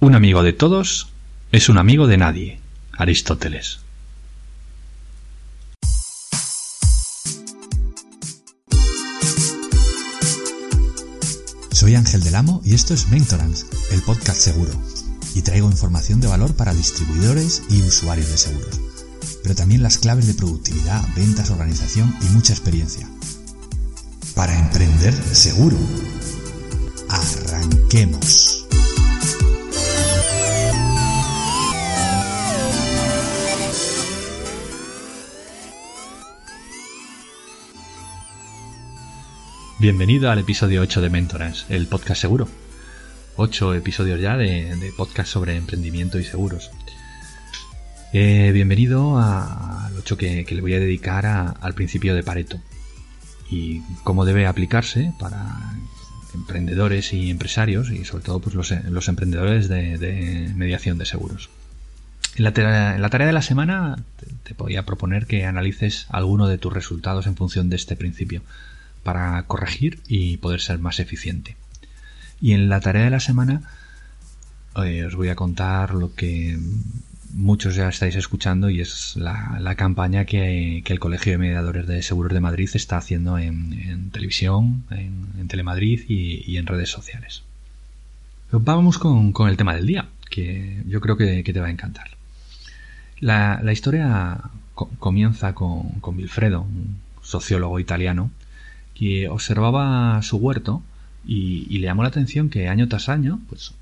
Un amigo de todos es un amigo de nadie. Aristóteles. Soy Ángel del Amo y esto es Mentorance, el podcast seguro. Y traigo información de valor para distribuidores y usuarios de seguros. Pero también las claves de productividad, ventas, organización y mucha experiencia. Para emprender seguro. Arranquemos. Bienvenido al episodio 8 de Mentorance, el podcast seguro. Ocho episodios ya de, podcast sobre emprendimiento y seguros. Eh, bienvenido al 8 que, le voy a dedicar al principio de Pareto y cómo debe aplicarse para emprendedores y empresarios y sobre todo pues, los, emprendedores de, mediación de seguros. En la, tarea, de la semana te, te podía proponer que analices alguno de tus resultados en función de este principio para corregir y poder ser más eficiente. Y en la tarea de la semana eh, os voy a contar lo que muchos ya estáis escuchando y es la, campaña que, el Colegio de Mediadores de Seguros de Madrid está haciendo en, televisión, en, Telemadrid y, en redes sociales. Vamos con, el tema del día, que yo creo que, te va a encantar. La, historia comienza con, con un sociólogo italiano, que observaba su huerto y, le llamó la atención que año tras año, pues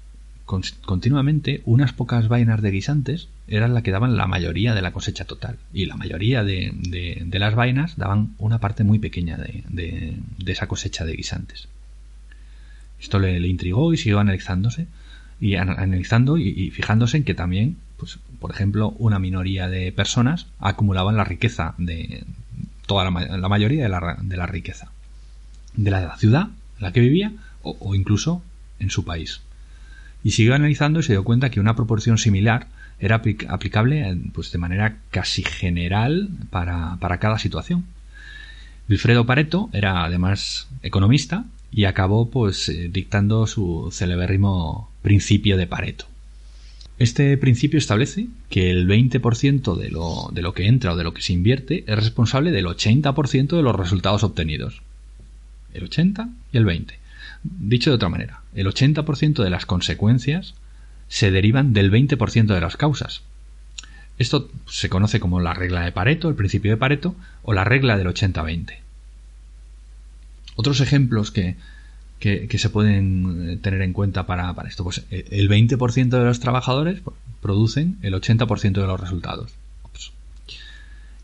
continuamente unas pocas vainas de guisantes eran las que daban la mayoría de la cosecha total y la mayoría de, las vainas daban una parte muy pequeña de, esa cosecha de guisantes. Esto le, intrigó y siguió analizándose y analizando y, fijándose en que también, pues, por ejemplo, una minoría de personas acumulaban la riqueza de toda la, la mayoría de la, de la riqueza de la ciudad en la que vivía o, incluso en su país. Y siguió analizando y se dio cuenta que una proporción similar era aplicable pues, de manera casi general para, cada situación. Wilfredo Pareto era además economista y acabó pues eh, dictando su celebérrimo principio de Pareto. Este principio establece que el 20% de lo, de lo que entra o de lo que se invierte es responsable del 80% de los resultados obtenidos el 80 y el 20. Dicho de otra manera, el 80% de las consecuencias se derivan del 20% de las causas. Esto se conoce como la regla de Pareto, el principio de Pareto, o la regla del 80-20. Otros ejemplos que, se pueden eh, tener en cuenta para, esto, pues eh, el 20% de los trabajadores producen el 80% de los resultados.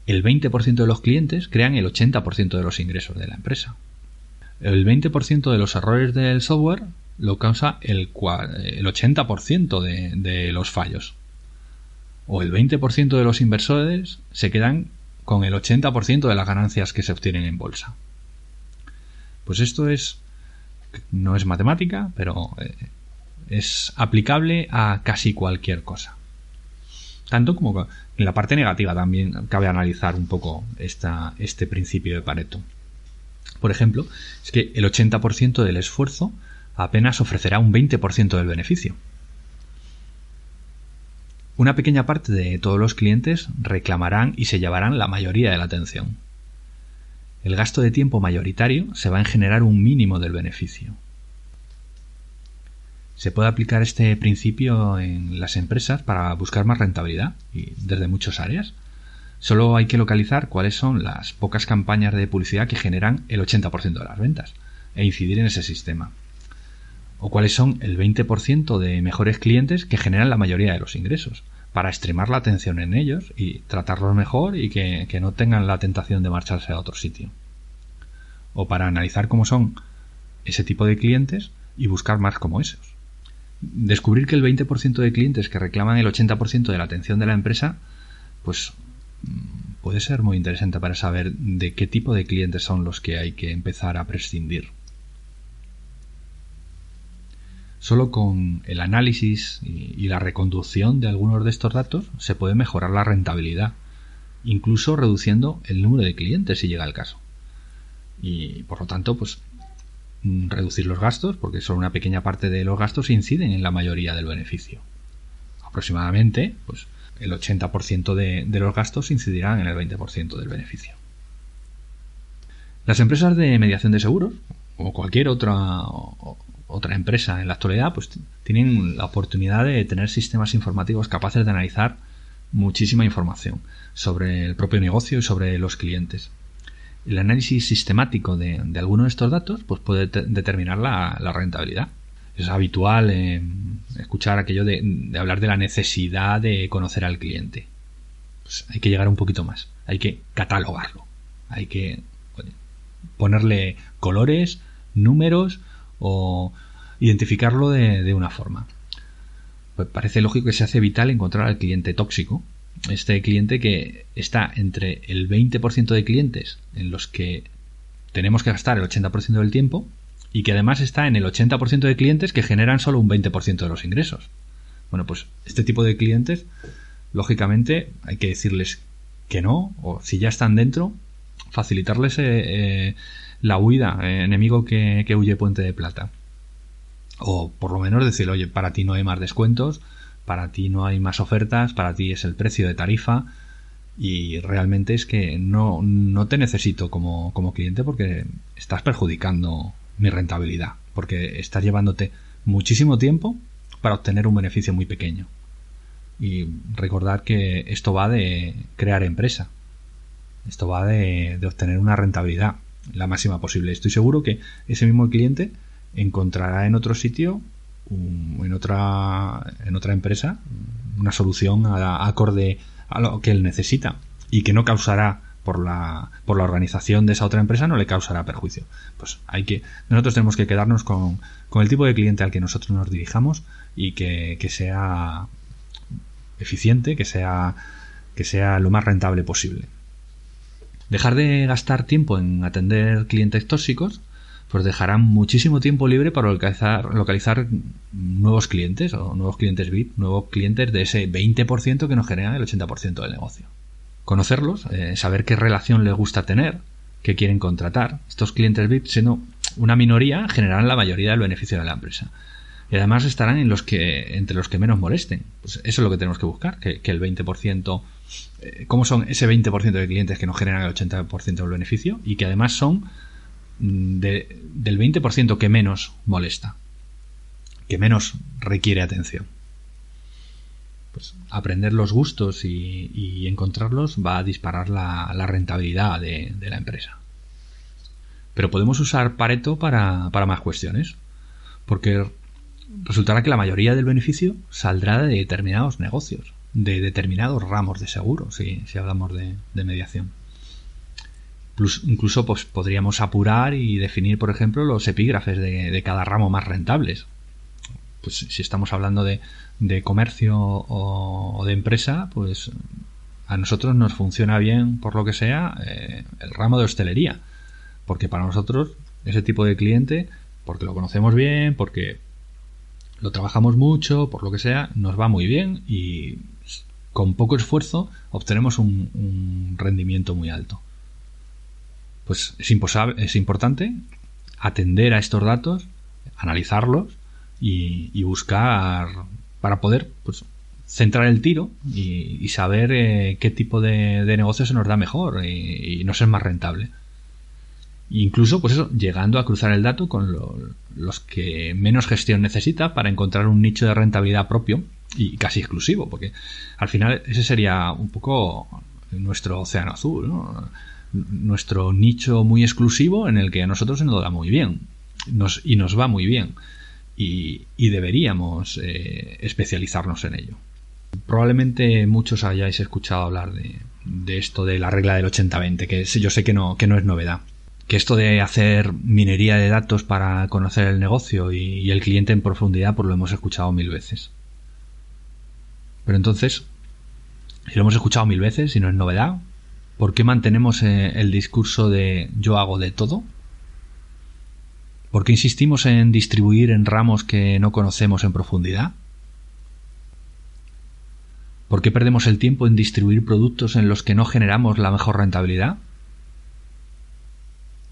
El 20% de los clientes crean el 80% de los ingresos de la empresa el 20% de los errores del software lo causa el, el 80% de, de los fallos. O el 20% de los inversores se quedan con el 80% de las ganancias que se obtienen en bolsa. Pues esto es no es matemática, pero eh, es aplicable a casi cualquier cosa. Tanto como en la parte negativa también cabe analizar un poco esta, este principio de Pareto por ejemplo, es que el 80% del esfuerzo apenas ofrecerá un 20% del beneficio. Una pequeña parte de todos los clientes reclamarán y se llevarán la mayoría de la atención. El gasto de tiempo mayoritario se va a generar un mínimo del beneficio. Se puede aplicar este principio en las empresas para buscar más rentabilidad y desde muchas áreas. Solo hay que localizar cuáles son las pocas campañas de publicidad que generan el 80% de las ventas e incidir en ese sistema. O cuáles son el 20% de mejores clientes que generan la mayoría de los ingresos, para extremar la atención en ellos y tratarlos mejor y que, que no tengan la tentación de marcharse a otro sitio. O para analizar cómo son ese tipo de clientes y buscar más como esos. Descubrir que el 20% de clientes que reclaman el 80% de la atención de la empresa, pues puede ser muy interesante para saber de qué tipo de clientes son los que hay que empezar a prescindir. Solo con el análisis y la reconducción de algunos de estos datos se puede mejorar la rentabilidad, incluso reduciendo el número de clientes si llega el caso. Y por lo tanto, pues reducir los gastos, porque solo una pequeña parte de los gastos inciden en la mayoría del beneficio. Aproximadamente, pues el 80% de, de los gastos incidirán en el 20% del beneficio. Las empresas de mediación de seguros, o cualquier otra, otra empresa en la actualidad, pues tienen la oportunidad de tener sistemas informáticos capaces de analizar muchísima información sobre el propio negocio y sobre los clientes. El análisis sistemático de, alguno de estos datos pues puede determinar la, rentabilidad. Es habitual escuchar aquello de, hablar de la necesidad de conocer al cliente. Pues hay que llegar un poquito más. Hay que catalogarlo. Hay que ponerle colores, números o identificarlo de, una forma. Pues parece lógico que se hace vital encontrar al cliente tóxico, este cliente que está entre el 20% de clientes en los que tenemos que gastar el 80% del tiempo y que además está en el 80% de clientes que generan solo un 20% de los ingresos. Bueno, pues este tipo de clientes, lógicamente, hay que decirles que no, o si ya están dentro, facilitarles eh, eh, la huida, eh, enemigo que, que, huye puente de plata. O por lo menos decir, oye, para ti no hay más descuentos, para ti no hay más ofertas, para ti es el precio de tarifa y realmente es que no, no te necesito como, como cliente porque estás perjudicando mi rentabilidad, porque estás llevándote muchísimo tiempo para obtener un beneficio muy pequeño. Y recordar que esto va de crear empresa, esto va de, obtener una rentabilidad la máxima posible. Estoy seguro que ese mismo cliente encontrará en otro sitio, en otra, en otra empresa, una solución acorde a lo que él necesita y que no causará por la, por la organización de esa otra empresa no le causará perjuicio. Pues hay que, nosotros tenemos que quedarnos con, con el tipo de cliente al que nosotros nos dirijamos y que, que sea eficiente, que sea, que sea lo más rentable posible. Dejar de gastar tiempo en atender clientes tóxicos, pues dejarán muchísimo tiempo libre para localizar, localizar nuevos clientes o nuevos clientes VIP, nuevos clientes de ese 20% que nos genera el 80% del negocio. Conocerlos, eh, saber qué relación les gusta tener, qué quieren contratar. Estos clientes VIP, siendo una minoría, generarán la mayoría del beneficio de la empresa. Y además estarán en los que, entre los que menos molesten. Pues eso es lo que tenemos que buscar, que, que el 20% eh, cómo son ese 20% de clientes que nos generan el 80% del beneficio y que además son mm, del 20% que menos molesta, que menos requiere atención. Pues aprender los gustos y, encontrarlos va a disparar la, rentabilidad de, la empresa. Pero podemos usar Pareto para, para más cuestiones, porque resultará que la mayoría del beneficio saldrá de determinados negocios de determinados ramos de seguro, si, hablamos de, mediación. incluso pues, podríamos apurar y definir, por ejemplo, los epígrafes de, cada ramo más rentables. Pues si estamos hablando de, de comercio o, de empresa, pues a nosotros nos funciona bien, por lo que sea, eh, el ramo de hostelería. Porque para nosotros, ese tipo de cliente, porque lo conocemos bien, porque lo trabajamos mucho, por lo que sea, nos va muy bien y con poco esfuerzo obtenemos un, rendimiento muy alto. Pues es, es, importante atender a estos datos, analizarlos y, buscar para poder pues, centrar el tiro y, saber eh, qué tipo de, negocio se nos da mejor y, y no ser más rentable. Incluso, pues eso, llegando a cruzar el dato con los que menos gestión necesita para encontrar un nicho de rentabilidad propio y casi exclusivo, porque al final ese sería un poco nuestro océano azul, nuestro nicho muy exclusivo en el que a nosotros nos da muy bien nos, y nos va muy bien y, deberíamos eh, especializarnos en ello. Probablemente muchos hayáis escuchado hablar de, de esto de la regla del 80-20, que yo sé que no, que no es novedad que esto de hacer minería de datos para conocer el negocio y, el cliente en profundidad, pues lo hemos escuchado mil veces. Pero entonces, si lo hemos escuchado mil veces y no es novedad, ¿por qué mantenemos eh, el discurso de yo hago de todo? ¿Por qué insistimos en distribuir en ramos que no conocemos en profundidad? ¿Por qué perdemos el tiempo en distribuir productos en los que no generamos la mejor rentabilidad?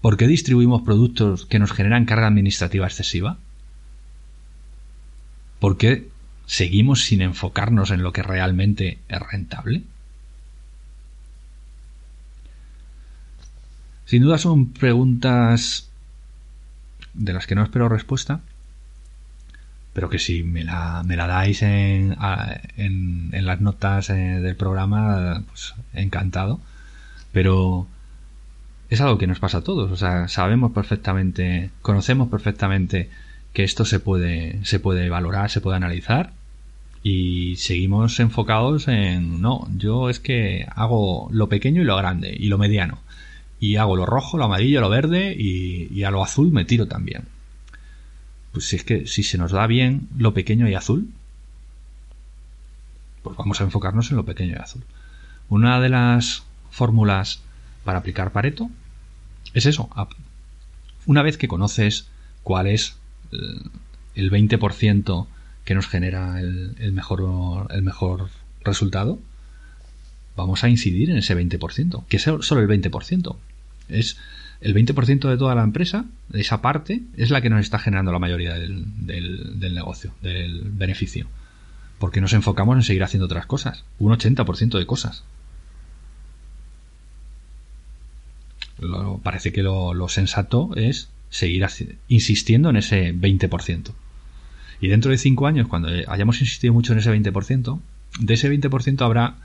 ¿Por qué distribuimos productos que nos generan carga administrativa excesiva? ¿Por qué seguimos sin enfocarnos en lo que realmente es rentable? Sin duda son preguntas de las que no espero respuesta, pero que si me la, me la dais en, en, las notas eh, del programa, pues encantado. Pero es algo que nos pasa a todos, o sea, sabemos perfectamente, conocemos perfectamente que esto se puede, se puede valorar, se puede analizar y seguimos enfocados en, no, yo es que hago lo pequeño y lo grande y lo mediano y hago lo rojo, lo amarillo, lo verde y, a lo azul me tiro también. Pues si es que si se nos da bien lo pequeño y azul, pues vamos a enfocarnos en lo pequeño y azul. Una de las fórmulas para aplicar Pareto es eso. Una vez que conoces cuál es eh, el 20% que nos genera el, mejor, el mejor resultado, vamos a incidir en ese 20%, que es solo el 20%. Es el 20% de toda la empresa, esa parte, es la que nos está generando la mayoría del, del, negocio, del beneficio. Porque nos enfocamos en seguir haciendo otras cosas. Un 80% de cosas. parece que lo, sensato es seguir insistiendo en ese 20%. Y dentro de 5 años, cuando hayamos insistido mucho en ese 20%, de ese 20% habrá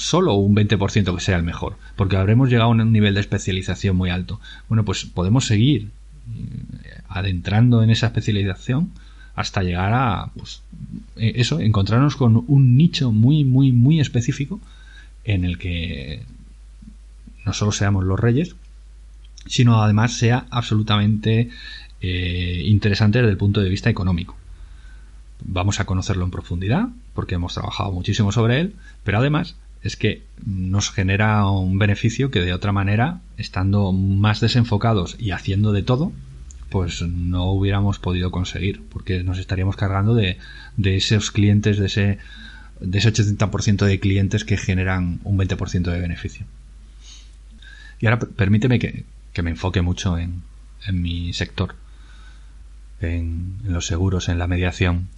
solo un 20% que sea el mejor, porque habremos llegado a un nivel de especialización muy alto. Bueno, pues podemos seguir eh, adentrando en esa especialización hasta llegar a pues, eh, eso, encontrarnos con un nicho muy, muy, muy específico en el que no solo seamos los reyes, sino además sea absolutamente eh, interesante desde el punto de vista económico. Vamos a conocerlo en profundidad, porque hemos trabajado muchísimo sobre él, pero además es que nos genera un beneficio que de otra manera, estando más desenfocados y haciendo de todo, pues no hubiéramos podido conseguir, porque nos estaríamos cargando de, de esos clientes, de ese, de ese 80% de clientes que generan un 20% de beneficio. Y ahora permíteme que, me enfoque mucho en, en mi sector, en, en los seguros, en la mediación.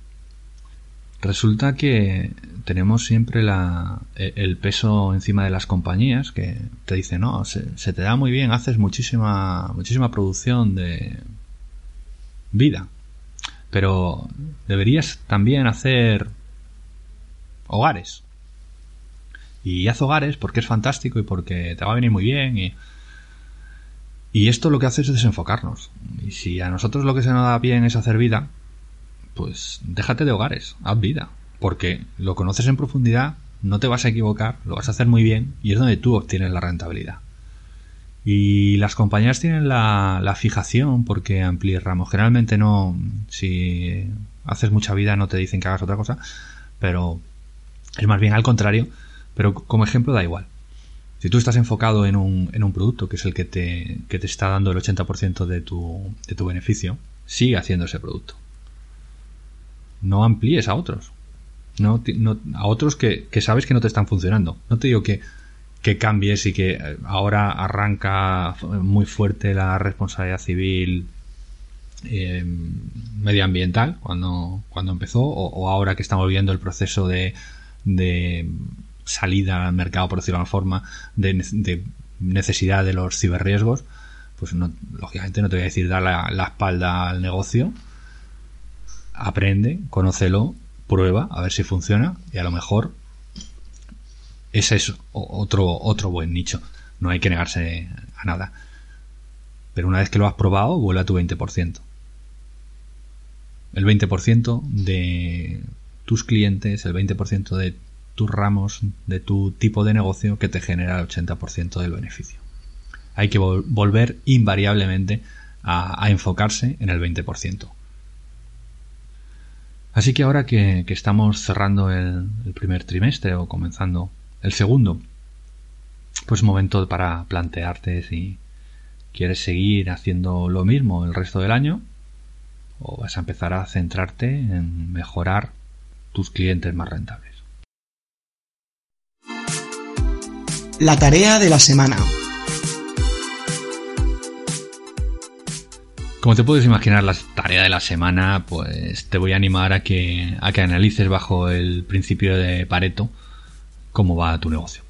Resulta que tenemos siempre la, e, el peso encima de las compañías que te dicen, no, se, te da muy bien, haces muchísima, muchísima producción de vida, pero deberías también hacer hogares. Y haz hogares porque es fantástico y porque te va a venir muy bien y, y esto lo que hace es desenfocarnos. Y si a nosotros lo que se nos da bien es hacer vida, pues déjate de hogares, haz vida, porque lo conoces en profundidad, no te vas a equivocar, lo vas a hacer muy bien y es donde tú obtienes la rentabilidad. Y las compañías tienen la, fijación porque amplíes ramos. Generalmente no, si haces mucha vida no te dicen que hagas otra cosa, pero es más bien al contrario, pero como ejemplo da igual. Si tú estás enfocado en un, en un producto que es el que te, que te está dando el 80% de tu, de tu beneficio, sigue haciendo ese producto no amplíes a otros. No, a otros que, sabes que no te están funcionando. No te digo que, que cambies y que eh, ahora arranca muy fuerte la responsabilidad civil eh, medioambiental cuando, cuando empezó o, ahora que estamos viendo el proceso de, de salida al mercado, por decirlo de alguna forma, de, necesidad de los ciberriesgos, pues no, lógicamente no te voy a decir dar la espalda al negocio, aprende, conócelo, prueba, a ver si funciona y a lo mejor ese es otro, otro buen nicho. No hay que negarse a nada. Pero una vez que lo has probado, vuelve a tu 20%. El 20% de tus clientes, el 20% de tus ramos, de tu tipo de negocio que te genera el 80% del beneficio. Hay que volver invariablemente a, a enfocarse en el 20%. Así que ahora que, estamos cerrando el, primer trimestre o comenzando el segundo, pues momento para plantearte si quieres seguir haciendo lo mismo el resto del año o vas a empezar a centrarte en mejorar tus clientes más rentables. La tarea de la semana. Como te puedes imaginar, la tarea de la semana, pues te voy a animar a que, a que analices bajo el principio de Pareto cómo va tu negocio.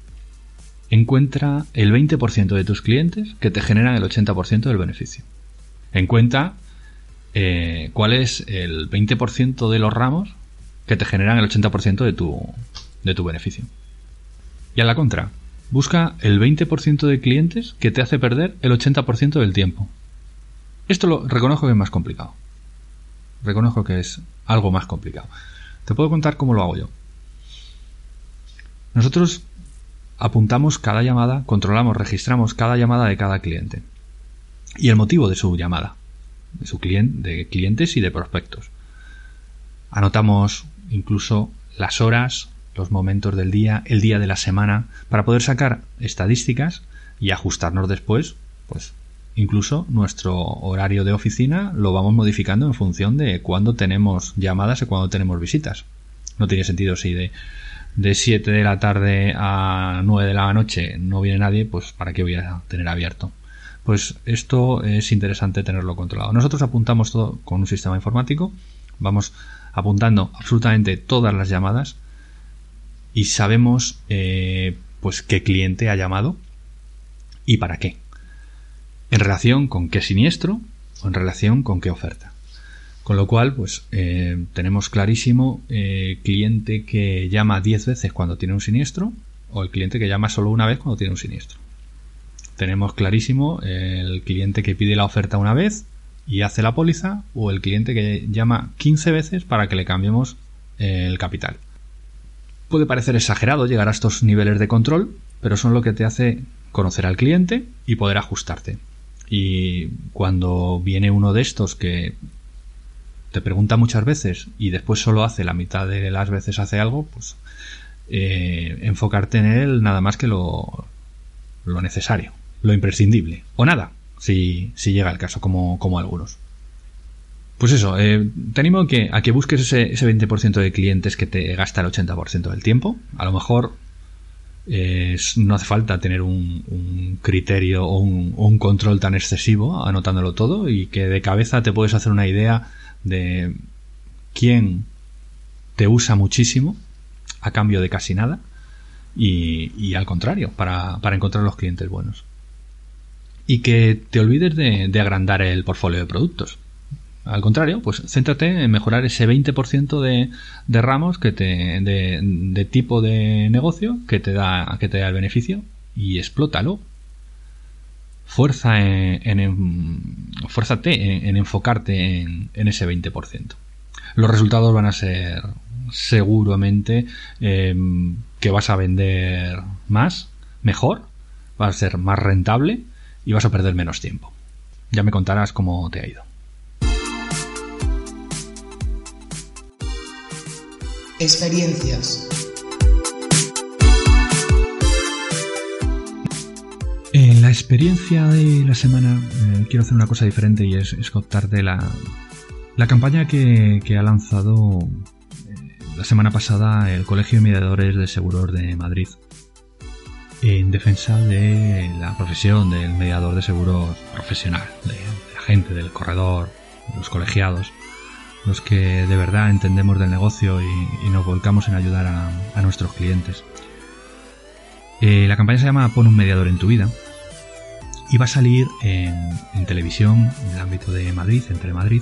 Encuentra el 20% de tus clientes que te generan el 80% del beneficio. Encuentra eh, cuál es el 20% de los ramos que te generan el 80% de tu, de tu beneficio. Y a la contra, busca el 20% de clientes que te hace perder el 80% del tiempo. Esto lo reconozco que es más complicado. Reconozco que es algo más complicado. Te puedo contar cómo lo hago yo. Nosotros apuntamos cada llamada, controlamos, registramos cada llamada de cada cliente y el motivo de su llamada, de su cliente, de clientes y de prospectos. Anotamos incluso las horas, los momentos del día, el día de la semana, para poder sacar estadísticas y ajustarnos después, pues Incluso nuestro horario de oficina lo vamos modificando en función de cuándo tenemos llamadas y cuándo tenemos visitas. No tiene sentido si de, de 7 de la tarde a 9 de la noche no viene nadie, pues ¿para qué voy a tener abierto? Pues esto es interesante tenerlo controlado. Nosotros apuntamos todo con un sistema informático, vamos apuntando absolutamente todas las llamadas y sabemos eh, pues qué cliente ha llamado y para qué en relación con qué siniestro o en relación con qué oferta. Con lo cual, pues eh, tenemos clarísimo eh, cliente que llama 10 veces cuando tiene un siniestro o el cliente que llama solo una vez cuando tiene un siniestro. Tenemos clarísimo el cliente que pide la oferta una vez y hace la póliza o el cliente que llama 15 veces para que le cambiemos el capital. Puede parecer exagerado llegar a estos niveles de control, pero son lo que te hace conocer al cliente y poder ajustarte. Y cuando viene uno de estos que te pregunta muchas veces y después solo hace la mitad de las veces hace algo, pues eh, enfocarte en él nada más que lo, lo necesario, lo imprescindible, o nada, si, si llega el caso, como, como algunos. Pues eso, eh, te animo a que, a que busques ese, ese 20% de clientes que te gasta el 80% del tiempo. A lo mejor no hace falta tener un, criterio o un, control tan excesivo anotándolo todo y que de cabeza te puedes hacer una idea de quién te usa muchísimo a cambio de casi nada y, al contrario, para, encontrar los clientes buenos. Y que te olvides de agrandar el portfolio de productos. Al contrario, pues céntrate en mejorar ese 20% de, de ramos que te, de, tipo de negocio que te da, que te da el beneficio y explótalo. Fuerza en, fuérzate en, enfocarte en, ese 20%. Los resultados van a ser seguramente em, que vas a vender más, mejor, va a ser más rentable y vas a perder menos tiempo. Ya me contarás cómo te ha ido. Experiencias. En la experiencia de la semana eh, quiero hacer una cosa diferente y es, contarte la, la campaña que, ha lanzado eh, la semana pasada el Colegio de Mediadores de Seguros de Madrid en defensa de la profesión del mediador de seguros profesional, de, la gente, del corredor, de los colegiados los que de verdad entendemos del negocio y, nos volcamos en ayudar a, nuestros clientes. Eh, la campaña se llama Pon un mediador en tu vida y va a salir en, televisión en el ámbito de Madrid, entre Madrid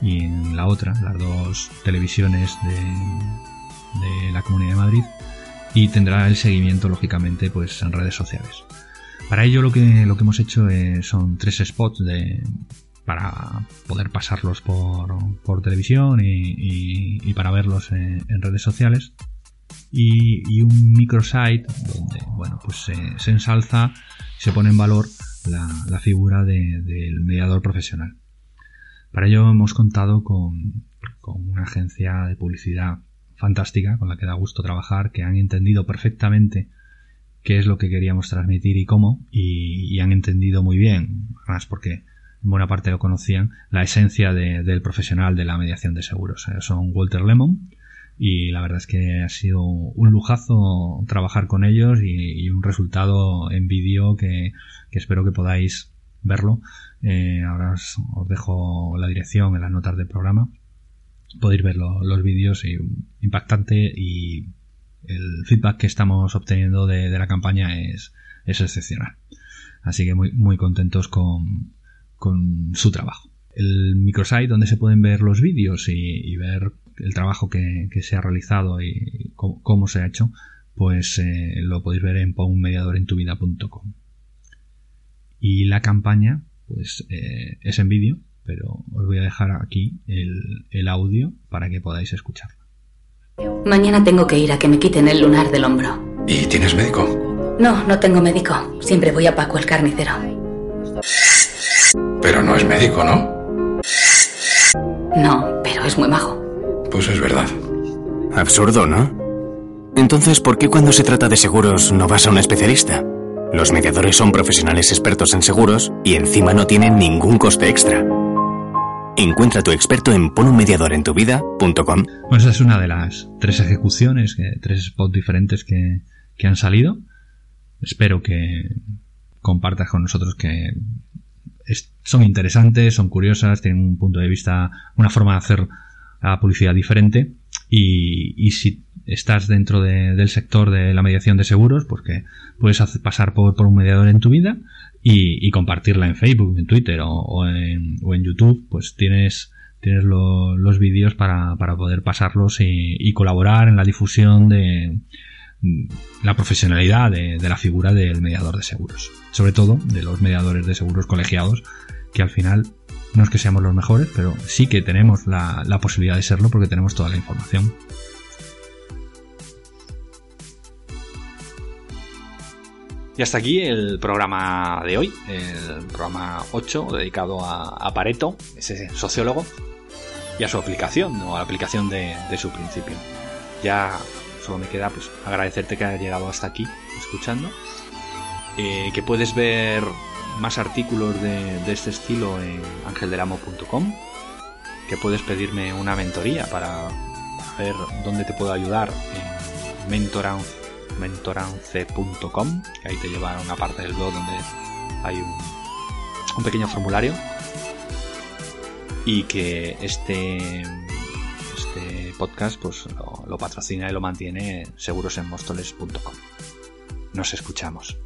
y en la otra, las dos televisiones de, la Comunidad de Madrid y tendrá el seguimiento lógicamente pues en redes sociales. Para ello lo que, lo que hemos hecho eh, son tres spots de, para poder pasarlos por, televisión y, para verlos en, redes sociales. Y, un microsite donde bueno, pues se, ensalza, se pone en valor la, figura del mediador profesional. Para ello hemos contado con, una agencia de publicidad fantástica con la que da gusto trabajar, que han entendido perfectamente qué es lo que queríamos transmitir y cómo, y, y han entendido muy bien, además porque buena parte lo conocían, la esencia del profesional de la mediación de seguros. Eh, son Walter Lemon y la verdad es que ha sido un lujazo trabajar con ellos y, un resultado en vídeo que, espero que podáis verlo, eh, ahora os, dejo la dirección en las notas del programa. Podéis ver los vídeos y impactante y el feedback que estamos obteniendo de, la campaña es, es, excepcional. Así que muy, muy contentos con, con su trabajo. El microsite donde se pueden ver los vídeos y, ver el trabajo que, se ha realizado y cómo, se ha hecho, pues eh, lo podéis ver en ponmediadorentuvida.com. Y la campaña, pues eh, es en vídeo, pero os voy a dejar aquí el, el audio para que podáis escucharlo. Mañana tengo que ir a que me quiten el lunar del hombro. ¿Y tienes médico? No, no tengo médico. Siempre voy a Paco el carnicero. Pero no es médico, ¿no? No, pero es muy majo. Pues es verdad. Absurdo, ¿no? Entonces, ¿por qué cuando se trata de seguros no vas a un especialista? Los mediadores son profesionales expertos en seguros y encima no tienen ningún coste extra. Encuentra a tu experto en ponunmediadorentuvida.com. Bueno, esa es una de las tres ejecuciones, tres spots diferentes que, han salido. Espero que compartas con nosotros que son interesantes, son curiosas, tienen un punto de vista, una forma de hacer la publicidad diferente. Y, si estás dentro del sector de la mediación de seguros, pues que puedes pasar por un mediador en tu vida y, compartirla en Facebook, en Twitter o, en, YouTube, pues tienes, tienes los vídeos para, poder pasarlos y, colaborar en la difusión de la profesionalidad de, la figura del mediador de seguros. Sobre todo de los mediadores de seguros colegiados, que al final no es que seamos los mejores, pero sí que tenemos la, la posibilidad de serlo porque tenemos toda la información. Y hasta aquí el programa de hoy, el programa 8 dedicado a, Pareto, ese sociólogo, y a su aplicación, o a la aplicación de, su principio. Ya solo me queda pues agradecerte que hayas llegado hasta aquí escuchando, eh, que puedes ver más artículos de, este estilo en angeldelamo.com, que puedes pedirme una mentoría para, ver dónde te puedo ayudar en mentorance mentorance.com, que ahí te lleva a una parte del blog donde hay un, pequeño formulario. Y que este podcast pues lo, patrocina y lo mantiene segurosenmostoles.com. Nos escuchamos.